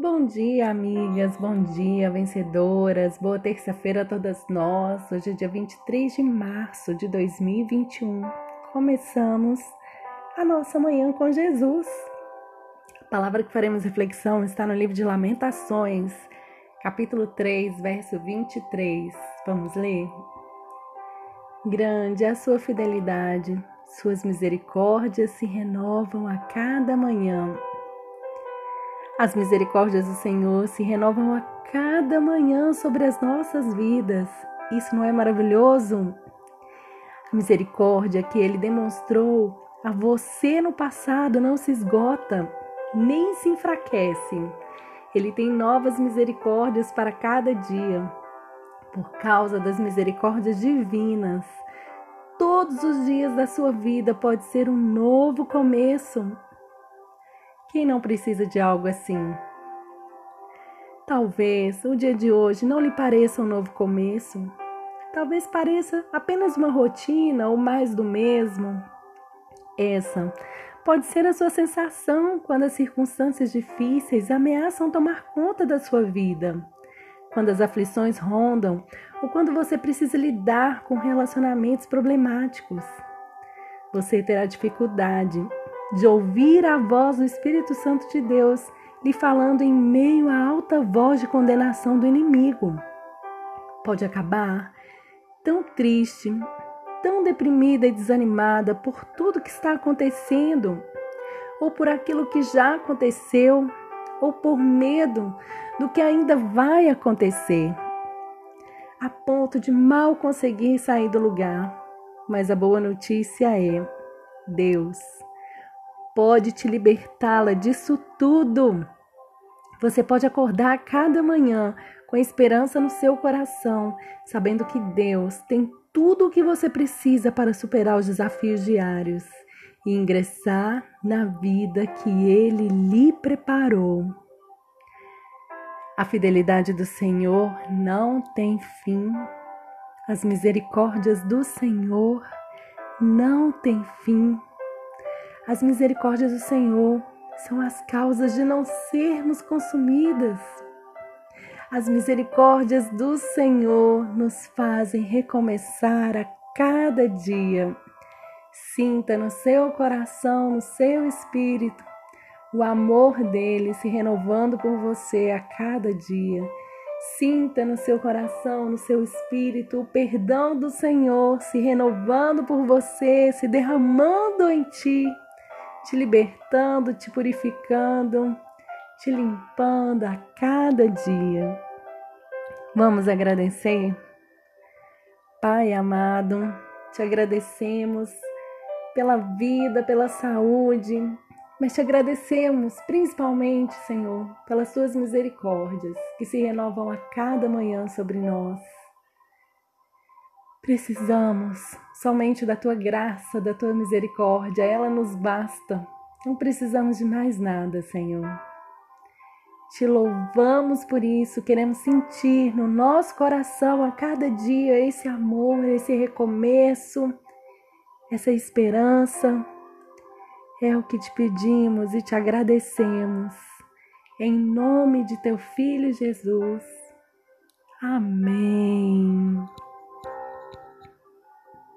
Bom dia, amigas, bom dia, vencedoras, boa terça-feira a todas nós. Hoje é dia 23 de março de 2021. Começamos a nossa manhã com Jesus. A palavra que faremos reflexão está no livro de Lamentações, capítulo 3, verso 23. Vamos ler? Grande é a sua fidelidade, suas misericórdias se renovam a cada manhã. As misericórdias do Senhor se renovam a cada manhã sobre as nossas vidas. Isso não é maravilhoso? A misericórdia que Ele demonstrou a você no passado não se esgota, nem se enfraquece. Ele tem novas misericórdias para cada dia. Por causa das misericórdias divinas, todos os dias da sua vida pode ser um novo começo quem não precisa de algo assim? Talvez o dia de hoje não lhe pareça um novo começo. Talvez pareça apenas uma rotina ou mais do mesmo. Essa pode ser a sua sensação quando as circunstâncias difíceis ameaçam tomar conta da sua vida. Quando as aflições rondam ou quando você precisa lidar com relacionamentos problemáticos. Você terá dificuldade de ouvir a voz do Espírito Santo de Deus lhe falando em meio à alta voz de condenação do inimigo. Pode acabar tão triste, tão deprimida e desanimada por tudo que está acontecendo, ou por aquilo que já aconteceu, ou por medo do que ainda vai acontecer, a ponto de mal conseguir sair do lugar. Mas a boa notícia é: Deus pode te libertá-la disso tudo. Você pode acordar a cada manhã com esperança no seu coração, sabendo que Deus tem tudo o que você precisa para superar os desafios diários e ingressar na vida que Ele lhe preparou. A fidelidade do Senhor não tem fim. As misericórdias do Senhor não têm fim. As misericórdias do Senhor são as causas de não sermos consumidas. As misericórdias do Senhor nos fazem recomeçar a cada dia. Sinta no seu coração, no seu espírito, o amor dele se renovando por você a cada dia. Sinta no seu coração, no seu espírito, o perdão do Senhor se renovando por você, se derramando em ti te libertando, te purificando, te limpando a cada dia. Vamos agradecer? Pai amado, te agradecemos pela vida, pela saúde, mas te agradecemos principalmente, Senhor, pelas tuas misericórdias que se renovam a cada manhã sobre nós. Precisamos somente da tua graça, da tua misericórdia, ela nos basta. Não precisamos de mais nada, Senhor. Te louvamos por isso, queremos sentir no nosso coração a cada dia esse amor, esse recomeço, essa esperança. É o que te pedimos e te agradecemos. Em nome de teu filho Jesus. Amém.